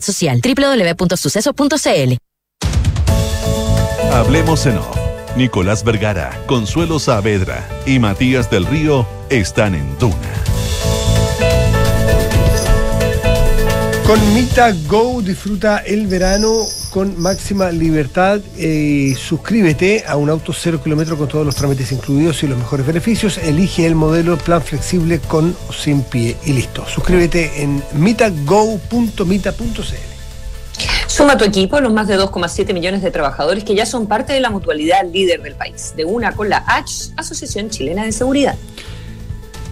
Social. www.suceso.cl
Hablemos en off. Nicolás Vergara, Consuelo Saavedra y Matías del Río están en Duna.
Con Mita Go disfruta el verano con máxima libertad y suscríbete a un auto cero kilómetro con todos los trámites incluidos y los mejores beneficios. Elige el modelo plan flexible con o sin pie y listo. Suscríbete en mitago.mita.cl.
Suma tu equipo a los más de 2,7 millones de trabajadores que ya son parte de la mutualidad líder del país, de una con la H, Asociación Chilena de Seguridad.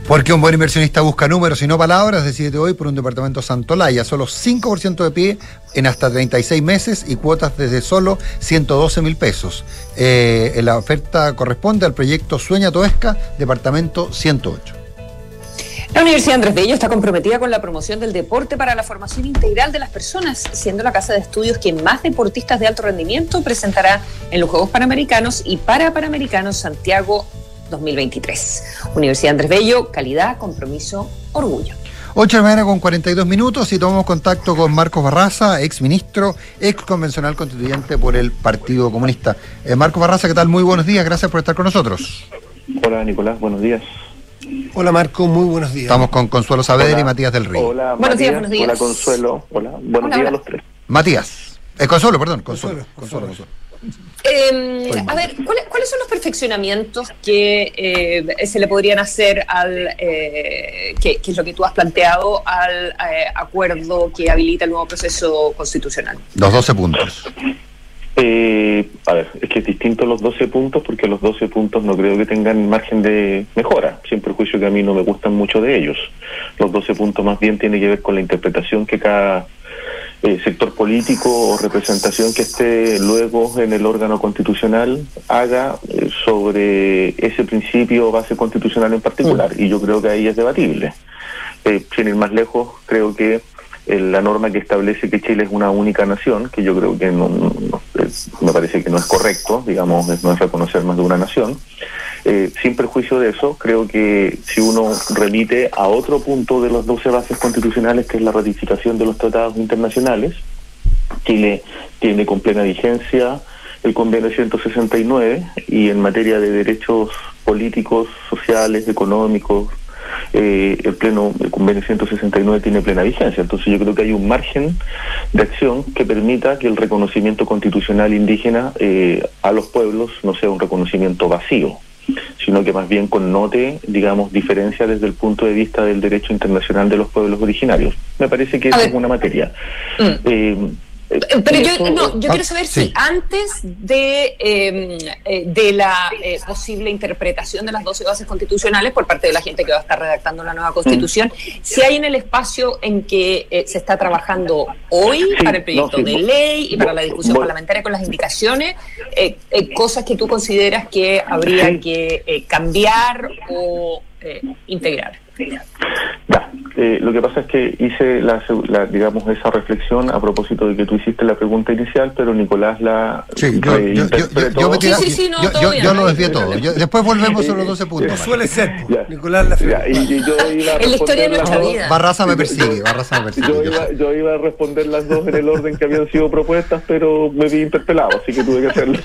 Porque un buen inversionista busca números y no palabras, decide hoy por un departamento Santolaya, solo 5% de pie en hasta 36 meses y cuotas desde solo 112 mil pesos. Eh, la oferta corresponde al proyecto Sueña Toesca, departamento 108.
La Universidad Andrés Bello está comprometida con la promoción del deporte para la formación integral de las personas, siendo la casa de estudios que más deportistas de alto rendimiento presentará en los Juegos Panamericanos y para Panamericanos Santiago 2023. Universidad Andrés Bello, calidad, compromiso, orgullo.
8 de la mañana con 42 minutos y tomamos contacto con Marcos Barraza, ex ministro, ex convencional constituyente por el Partido Comunista. Eh, Marcos Barraza, ¿qué tal? Muy buenos días, gracias por estar con nosotros.
Hola Nicolás, buenos días.
Hola Marco, muy buenos días.
Estamos con Consuelo Saavedra
Hola.
y Matías del Río.
Hola,
Buenos
Matías.
días, buenos días.
Hola Consuelo. Hola, buenos
Hola,
días
hola.
a los tres.
Matías. Eh, Consuelo, perdón, Consuelo.
Consuelo,
Consuelo, Consuelo.
Eh, a ver, ¿cuáles, cuáles son los perfeccionamientos que eh, se le podrían hacer al, eh, que, que es lo que tú has planteado, al eh, acuerdo que habilita el nuevo proceso constitucional?
Los 12 puntos.
Eh, a ver, es que es distinto los 12 puntos porque los 12 puntos no creo que tengan margen de mejora, sin perjuicio que a mí no me gustan mucho de ellos. Los 12 puntos más bien tienen que ver con la interpretación que cada eh, sector político o representación que esté luego en el órgano constitucional haga eh, sobre ese principio o base constitucional en particular. Y yo creo que ahí es debatible. Eh, sin ir más lejos, creo que la norma que establece que Chile es una única nación, que yo creo que no, es- me parece que no es correcto, digamos, no es reconocer más de una nación. Eh, sin perjuicio de eso, creo que si uno remite a otro punto de las 12 bases constitucionales, que es la ratificación de los tratados internacionales, Chile tiene con plena vigencia el convenio 169 y en materia de derechos políticos, sociales, económicos, eh, el pleno el convenio 169 tiene plena vigencia. Entonces yo creo que hay un margen de acción que permita que el reconocimiento constitucional indígena eh, a los pueblos no sea un reconocimiento vacío sino que más bien connote, digamos, diferencia desde el punto de vista del derecho internacional de los pueblos originarios. Me parece que esa es una materia.
Mm.
Eh,
Pero yo, no, yo
Ah,
quiero saber
sí.
si antes de, eh, eh, de la eh, posible interpretación de las 12 bases constitucionales por parte de la gente que va a estar redactando la nueva constitución, si hay en el espacio en que eh, se está trabajando hoy
Sí,
para el proyecto
no, sí,
de ley y para la discusión parlamentaria con las indicaciones, eh, eh, cosas que tú consideras que habría que cambiar o eh, integrar.
Ya, eh, lo que pasa es que hice la, la, digamos esa reflexión a propósito de que tú hiciste la pregunta inicial, pero Nicolás la
sí, yo, yo, yo, yo, me tira, sí, sí, no, yo, yo, lo desvié todo. después volvemos a los 12 puntos.
suele ser, Nicolás la
ya, y, y, yo iba a
En la historia de nuestra vida.
Barraza me persigue, Barraza me persigue.
Yo iba, yo iba a responder las dos en el orden que habían sido propuestas, pero me vi interpelado, así que tuve que hacerlo.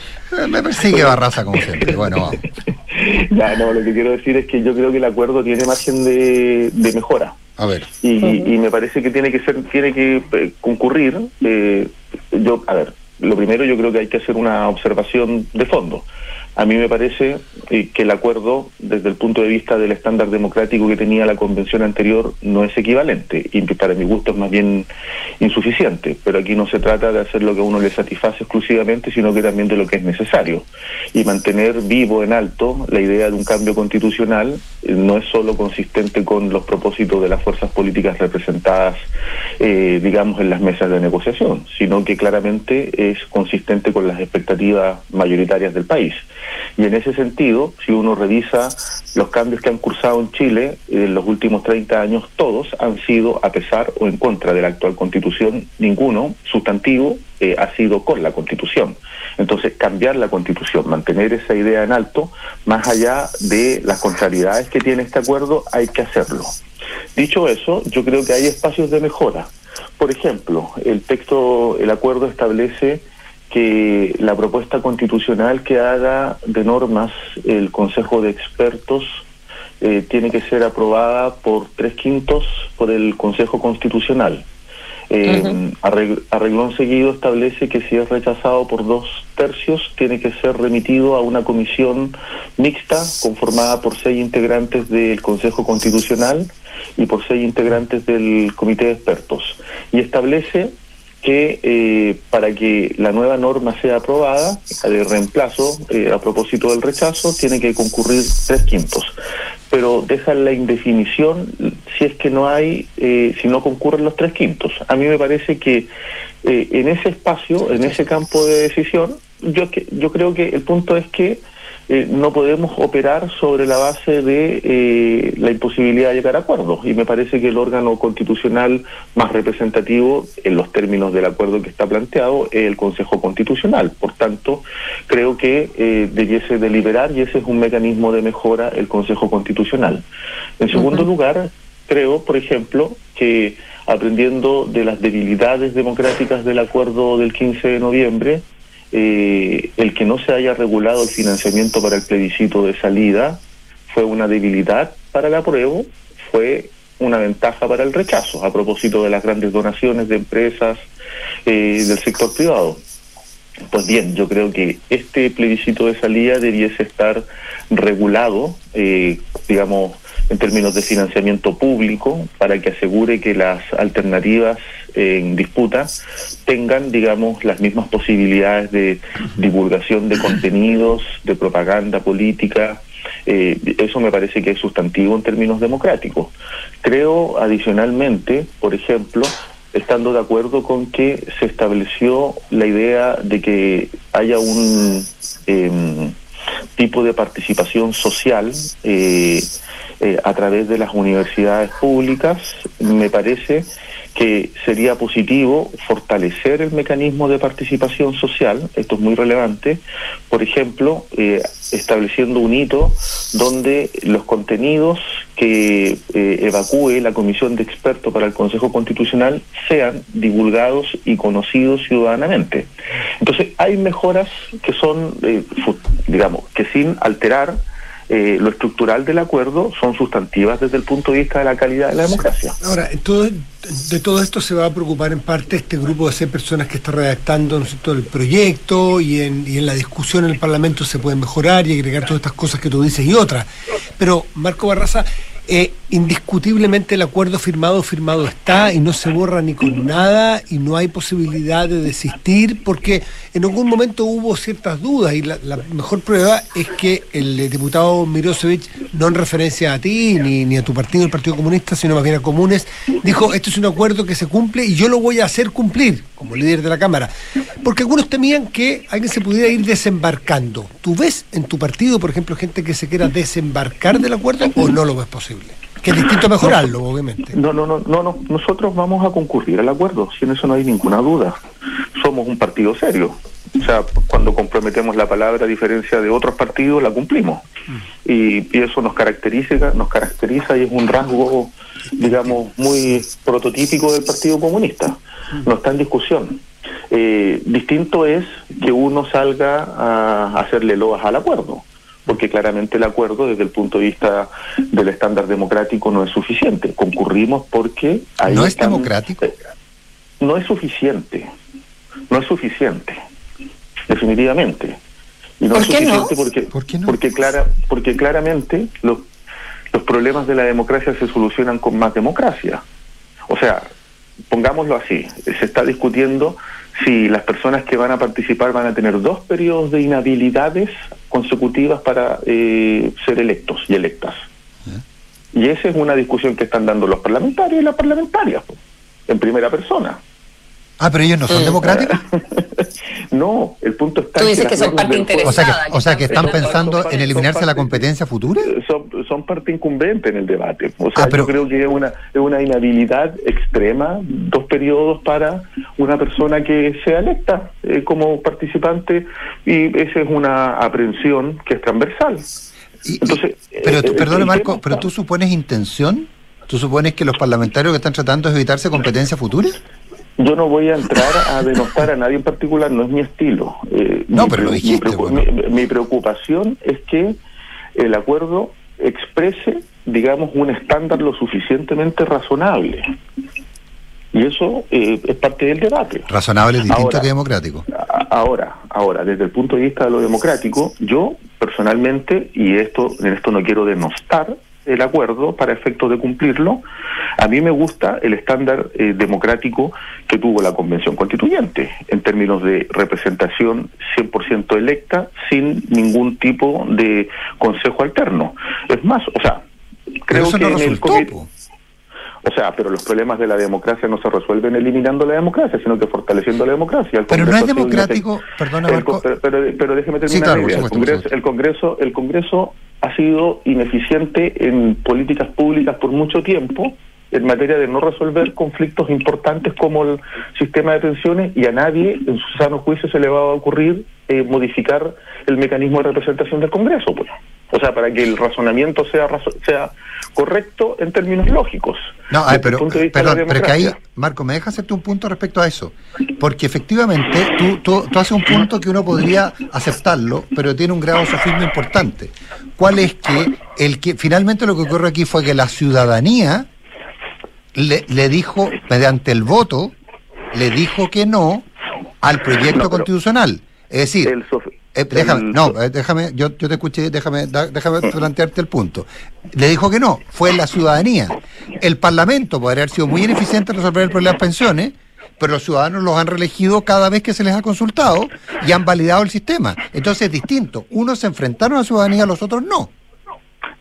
me persigue Barraza como siempre. Bueno, vamos.
Ya, no, lo que quiero decir es que yo creo que el acuerdo tiene margen de, de mejora.
A ver.
Y, y, me parece que tiene que ser, tiene que eh, concurrir. Eh, yo, a ver, lo primero yo creo que hay que hacer una observación de fondo. A mí me parece eh, que el acuerdo, desde el punto de vista del estándar democrático que tenía la convención anterior, no es equivalente y para mi gusto es más bien insuficiente. Pero aquí no se trata de hacer lo que a uno le satisface exclusivamente, sino que también de lo que es necesario. Y mantener vivo en alto la idea de un cambio constitucional eh, no es solo consistente con los propósitos de las fuerzas políticas representadas, eh, digamos, en las mesas de negociación, sino que claramente es consistente con las expectativas mayoritarias del país. Y en ese sentido, si uno revisa los cambios que han cursado en Chile en los últimos 30 años, todos han sido a pesar o en contra de la actual constitución, ninguno sustantivo eh, ha sido con la constitución. Entonces, cambiar la constitución, mantener esa idea en alto, más allá de las contrariedades que tiene este acuerdo, hay que hacerlo. Dicho eso, yo creo que hay espacios de mejora. Por ejemplo, el texto, el acuerdo establece que la propuesta constitucional que haga de normas el Consejo de Expertos eh, tiene que ser aprobada por tres quintos por el Consejo Constitucional. Eh, arreglón seguido establece que si es rechazado por dos tercios, tiene que ser remitido a una comisión mixta conformada por seis integrantes del Consejo Constitucional y por seis integrantes del Comité de Expertos. Y establece que eh, para que la nueva norma sea aprobada, de reemplazo, eh, a propósito del rechazo, tiene que concurrir tres quintos. Pero deja la indefinición si es que no hay, eh, si no concurren los tres quintos. A mí me parece que en ese espacio, en ese campo de decisión, yo, yo creo que el punto es que eh, no podemos operar sobre la base de eh, la imposibilidad de llegar a acuerdos. Y me parece que el órgano constitucional más representativo, en los términos del acuerdo que está planteado, es el Consejo Constitucional. Por tanto, creo que eh, debiese deliberar y ese es un mecanismo de mejora el Consejo Constitucional. En segundo lugar, creo, por ejemplo, que aprendiendo de las debilidades democráticas del acuerdo del 15 de noviembre, eh, el que no se haya regulado el financiamiento para el plebiscito de salida fue una debilidad para el apruebo, fue una ventaja para el rechazo, a propósito de las grandes donaciones de empresas eh, del sector privado. Pues bien, yo creo que este plebiscito de salida debiese estar regulado, eh, digamos, en términos de financiamiento público, para que asegure que las alternativas en disputa tengan, digamos, las mismas posibilidades de divulgación de contenidos, de propaganda política. Eh, eso me parece que es sustantivo en términos democráticos. Creo, adicionalmente, por ejemplo, estando de acuerdo con que se estableció la idea de que haya un em, tipo de participación social eh, eh, a través de las universidades públicas, me parece que sería positivo fortalecer el mecanismo de participación social, esto es muy relevante, por ejemplo, eh, estableciendo un hito donde los contenidos que eh, evacúe la Comisión de Expertos para el Consejo Constitucional sean divulgados y conocidos ciudadanamente. Entonces, hay mejoras que son, eh, digamos, que sin alterar eh, lo estructural del acuerdo son sustantivas desde el punto de vista de la calidad de la democracia.
Ahora, todo, de todo esto se va a preocupar en parte este grupo de seis personas que está redactando ¿no el proyecto y en, y en la discusión en el Parlamento se pueden mejorar y agregar todas estas cosas que tú dices y otras. Pero, Marco Barraza, eh, indiscutiblemente el acuerdo firmado, firmado está y no se borra ni con nada y no hay posibilidad de desistir porque en algún momento hubo ciertas dudas y la, mejor prueba es que el diputado Mirosevic, no en referencia a ti ni, ni a tu partido, el Partido Comunista, sino más bien a Comunes, dijo, esto es un acuerdo que se cumple y yo lo voy a hacer cumplir como líder de la Cámara. Porque algunos temían que alguien se pudiera ir desembarcando. ¿Tú ves en tu partido, por ejemplo, gente que se quiera desembarcar del acuerdo o no lo ves posible? Que es distinto mejorarlo, obviamente.
No, no, no, no, no. Nosotros vamos a concurrir al acuerdo, si en eso no hay ninguna duda. Somos un partido serio. O sea, cuando comprometemos la palabra, a diferencia de otros partidos, la cumplimos. Y, y eso nos caracteriza, nos caracteriza y es un rasgo, digamos, muy prototípico del Partido Comunista. No está en discusión. Eh, distinto es que uno salga a hacerle loas al acuerdo, porque claramente el acuerdo desde el punto de vista del estándar democrático no es suficiente. Concurrimos porque... Ahí
¿No es
están-
democrático?
No es suficiente. No es suficiente. Definitivamente. Y no
¿Por
es
qué no?
suficiente porque, porque, clara, porque claramente los, los problemas de la democracia se solucionan con más democracia. O sea, pongámoslo así, se está discutiendo si las personas que van a participar van a tener dos periodos de inhabilidades consecutivas para eh, ser electos y electas. Y esa es una discusión que están dando los parlamentarios y las parlamentarias, pues, en primera persona.
Ah, pero ellos no son democráticos.
No, el punto está
Tú
en
dices que son parte interesada, O sea que- o sea que están
Son- son
pensando
parte-
en eliminarse la competencia futura.
Son, son parte incumbente en el debate. O
Ah,
sea, yo creo que es una, es una inhabilidad extrema, dos periodos para una persona que sea electa eh, como participante y esa es una aprehensión que es transversal. Entonces,
Pero,
eh,
tú, Marco, pero tú supones intención. ¿Tú supones que los parlamentarios que están tratando es evitarse competencia futura?
Yo no voy a entrar a denostar a nadie en particular, no es mi estilo. Eh,
No,
mi
pero lo
mi
dijiste,
preocu-
bueno.
mi, mi preocupación es que el acuerdo exprese, digamos, un estándar lo suficientemente razonable. Y eso eh, es parte del debate.
Razonable es distinto
Ahora,
que democrático.
Ahora, ahora, desde el punto de vista de lo democrático, yo personalmente, y esto en esto no quiero denostar el acuerdo para efectos de cumplirlo, a mí me gusta el estándar eh, democrático que tuvo la Convención Constituyente en términos de representación 100% electa sin ningún tipo de consejo alterno. Es más, o sea, creo
eso
que
no
en el
resultó, po.
O sea, pero los problemas de la democracia no se resuelven eliminando la democracia, sino que fortaleciendo la democracia. El
Pero no es democrático,
inefect-
perdona Marco.
pero, pero, pero déjeme terminar
Sí, claro,
la
por
idea. el,
supuesto,
Congreso, el Congreso, el Congreso ha sido ineficiente en políticas públicas por mucho tiempo en materia de no resolver conflictos importantes como el sistema de pensiones y a nadie en su sano juicio se le va a ocurrir eh, modificar el mecanismo de representación del Congreso. Pues. O sea, para que el razonamiento sea sea correcto en términos lógicos.
No, ay, pero, perdón, pero que ahí. Marco, me deja hacerte un punto respecto a eso. Porque efectivamente tú, tú, tú haces un punto que uno podría aceptarlo, pero tiene un grado de sofismo importante. ¿Cuál es que el que finalmente lo que ocurre aquí fue que la ciudadanía le, le dijo, mediante el voto, le dijo que no al proyecto constitucional. Es decir, eh, déjame, no, eh, déjame, yo, yo te escuché, déjame, da- déjame plantearte el punto. Le dijo que no, fue la ciudadanía. El Parlamento podría haber sido muy ineficiente en resolver el problema de las pensiones, pero los ciudadanos los han reelegido cada vez que se les ha consultado y han validado el sistema. Entonces es distinto. Unos se enfrentaron a la ciudadanía, los otros no.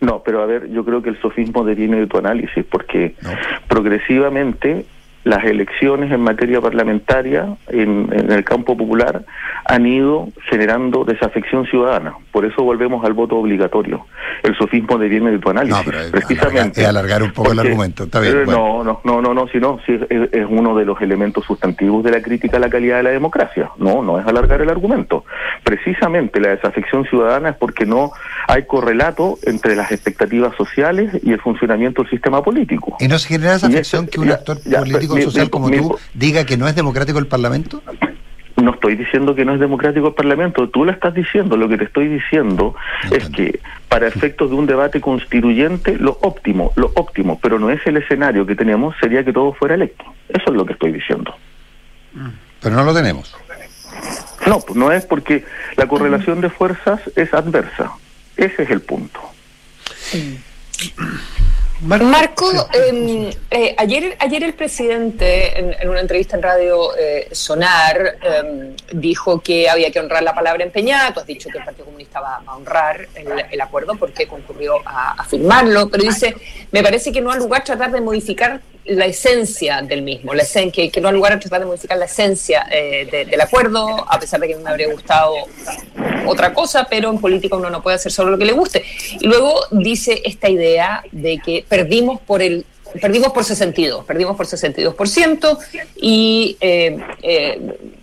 No, pero a ver, yo creo que el sofismo deviene de tu análisis, porque progresivamente las elecciones en materia parlamentaria en, en el campo popular han ido generando desafección ciudadana. Por eso volvemos al voto obligatorio. El sofismo deviene de tu análisis. precisamente.
Es alargar un poco el argumento. Está bien.
eh,
bueno.
No, no, no, no, no, sino sí, es, es uno de los elementos sustantivos de la crítica a la calidad de la democracia. No, no es alargar el argumento. Precisamente la desafección ciudadana es porque no hay correlato entre las expectativas sociales y el funcionamiento del sistema político.
¿Y no se genera esa afección que un
ya-
actor
ya,
político
mi-
social
mi-
como
mi-
tú diga que no es democrático el Parlamento?
No estoy diciendo que no es democrático el Parlamento, tú lo estás diciendo. Lo que te estoy diciendo es que para efectos de un debate constituyente, lo óptimo, lo óptimo, pero no es el escenario que tenemos, sería que todo fuera electo. Eso es lo que estoy diciendo.
Pero no lo tenemos.
No, pues no es porque la correlación de fuerzas es adversa. Ese es el punto.
Marco, eh, eh, ayer, ayer el presidente, en, en una entrevista en radio eh, Sonar, eh, dijo que había que honrar la palabra empeñada. Tú has dicho que el Partido Comunista va, va a honrar el, el acuerdo porque concurrió a, a firmarlo, pero dice, me parece que no ha lugar tratar de modificar la esencia del mismo, la esencia, que, no hay lugar a tratar de modificar la esencia eh, de- del acuerdo, a pesar de que me habría gustado otra cosa, pero en política uno no puede hacer solo lo que le guste. Y luego dice esta idea de que perdimos por el perdimos por 62, perdimos por 62% y eh, eh,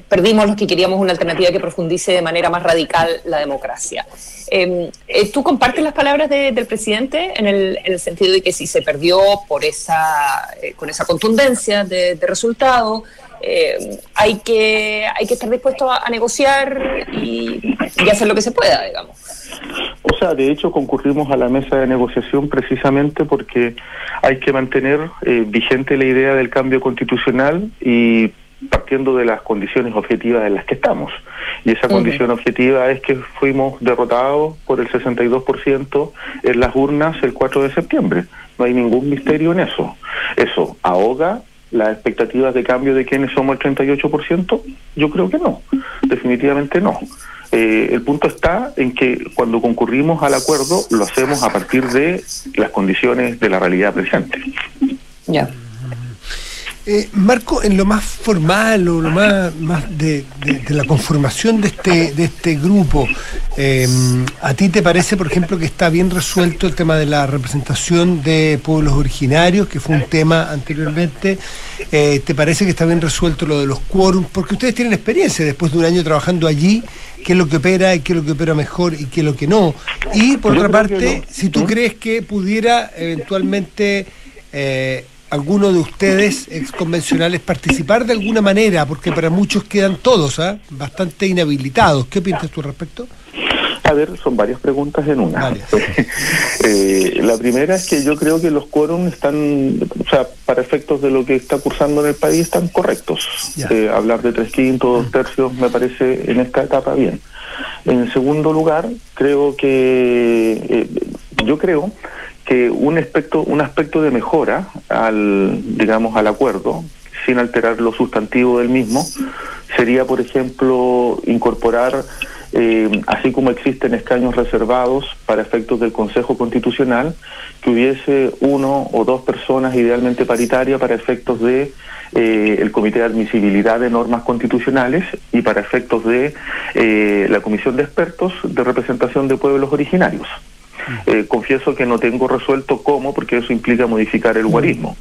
perdimos los que queríamos una alternativa que profundice de manera más radical la democracia. Eh, eh, ¿Tú compartes las palabras de- del presidente en el, en el sentido de que si se perdió por esa, eh, con esa contundencia de, resultado, eh, hay, que, hay que estar dispuesto a, negociar y hacer lo que se pueda, digamos?
O sea, de hecho concurrimos a la mesa de negociación precisamente porque hay que mantener eh, vigente la idea del cambio constitucional y partiendo de las condiciones objetivas en las que estamos. Y esa condición objetiva es que fuimos derrotados por el 62% en las urnas el 4 de septiembre. No hay ningún misterio en eso. Eso ahoga las expectativas de cambio de quienes somos el 38%? Yo creo que no, definitivamente no. Eh, el punto está en que cuando concurrimos al acuerdo lo hacemos a partir de las condiciones de la realidad presente.
Ya.
Eh, Marco, en lo más formal o lo más, más de, de- de la conformación de este, de este grupo, eh, ¿a ti te parece, por ejemplo, que está bien resuelto el tema de la representación de pueblos originarios, que fue un tema anteriormente? Eh, ¿Te parece que está bien resuelto lo de los quórums? Porque ustedes tienen experiencia después de un año trabajando allí, qué es lo que opera y qué es lo que opera mejor y qué es lo que no. Y por
Yo
otra parte,
no.
si tú crees que pudiera eventualmente eh, alguno de ustedes exconvencionales participar de alguna manera, porque para muchos quedan todos ¿ah? bastante inhabilitados. ¿Qué piensas tú al respecto?
A ver, son varias preguntas en una. Eh, la primera es que yo creo que los quórums están, o sea, para efectos de lo que está cursando en el país, están correctos. Eh, hablar de tres quintos, dos tercios, me parece en esta etapa bien. En segundo lugar, creo que, eh, yo creo que un aspecto, un aspecto de mejora al, digamos, al acuerdo, sin alterar lo sustantivo del mismo, sería, por ejemplo, incorporar, eh, así como existen escaños reservados para efectos del Consejo Constitucional, que hubiese uno o dos personas idealmente paritarias para efectos de eh, el Comité de Admisibilidad de Normas Constitucionales y para efectos de eh, la Comisión de Expertos de Representación de Pueblos Originarios. Eh, confieso que no tengo resuelto cómo, porque eso implica modificar el guarismo.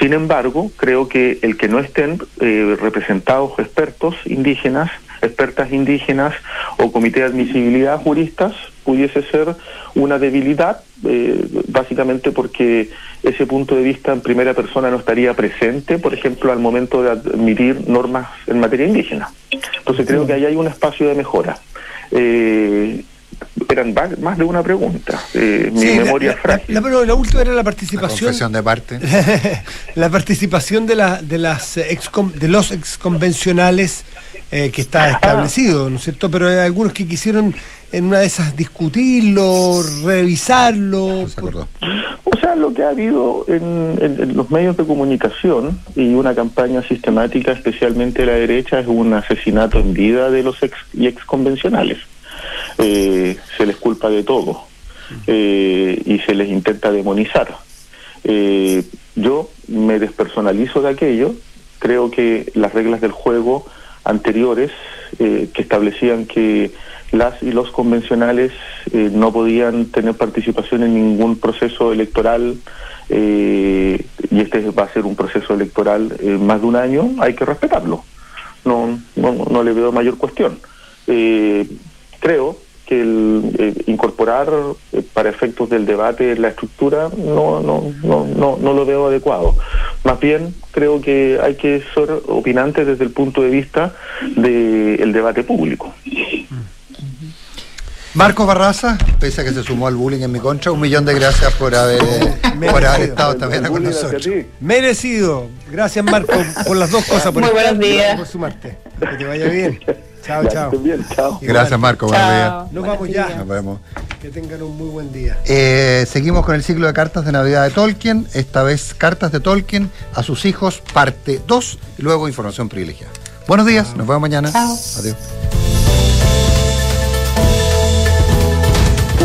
Sin embargo, creo que el que no estén eh, representados expertos indígenas, expertas indígenas o comité de admisibilidad juristas pudiese ser una debilidad, eh, básicamente porque ese punto de vista en primera persona no estaría presente, por ejemplo, al momento de admitir normas en materia indígena. Entonces creo que ahí hay un espacio de mejora. Eh, eran va- más de una pregunta. Eh, mi
Sí, la-
memoria
la,
es frágil.
la- pero la última era la participación.
confesión de parte.
la participación de, la, de, las excon- de los exconvencionales eh, que está establecido, ¿no es cierto? Pero hay algunos que quisieron en una de esas discutirlo, revisarlo. por-
O sea, lo que ha habido en, en- en los medios de comunicación y una campaña sistemática, especialmente de la derecha, es un asesinato en vida de los ex y ex convencionales. Eh, se les culpa de todo eh, y se les intenta demonizar. Eh, yo me despersonalizo de aquello, creo que las reglas del juego anteriores eh, que establecían que las y los convencionales eh, no podían tener participación en ningún proceso electoral eh, y este va a ser un proceso electoral más de un año, hay que respetarlo. No, no, no le veo mayor cuestión. Eh, creo que el eh, incorporar eh, para efectos del debate la estructura no, no, no, no, no lo veo adecuado. Más bien creo que hay que ser opinantes desde el punto de vista del debate público.
Marcos Barraza, pese a que se sumó al bullying en mi contra, un millón de gracias por haber, por haber estado también con nosotros.
Merecido. Gracias, Marco, por las dos cosas. Por
Muy buenos
estar
días.
por sumarte. Que te vaya bien. Chao,
Ya,
chao.
bien, chao.
Gracias, Marco. Buenos
Chao.
días.
Nos vamos ya.
Nos vemos.
Que tengan un muy buen día.
Eh, seguimos con el ciclo de cartas de Navidad de Tolkien. Esta vez cartas de Tolkien a sus hijos, parte 2, y luego información privilegiada. Buenos días, nos vemos mañana. Adiós.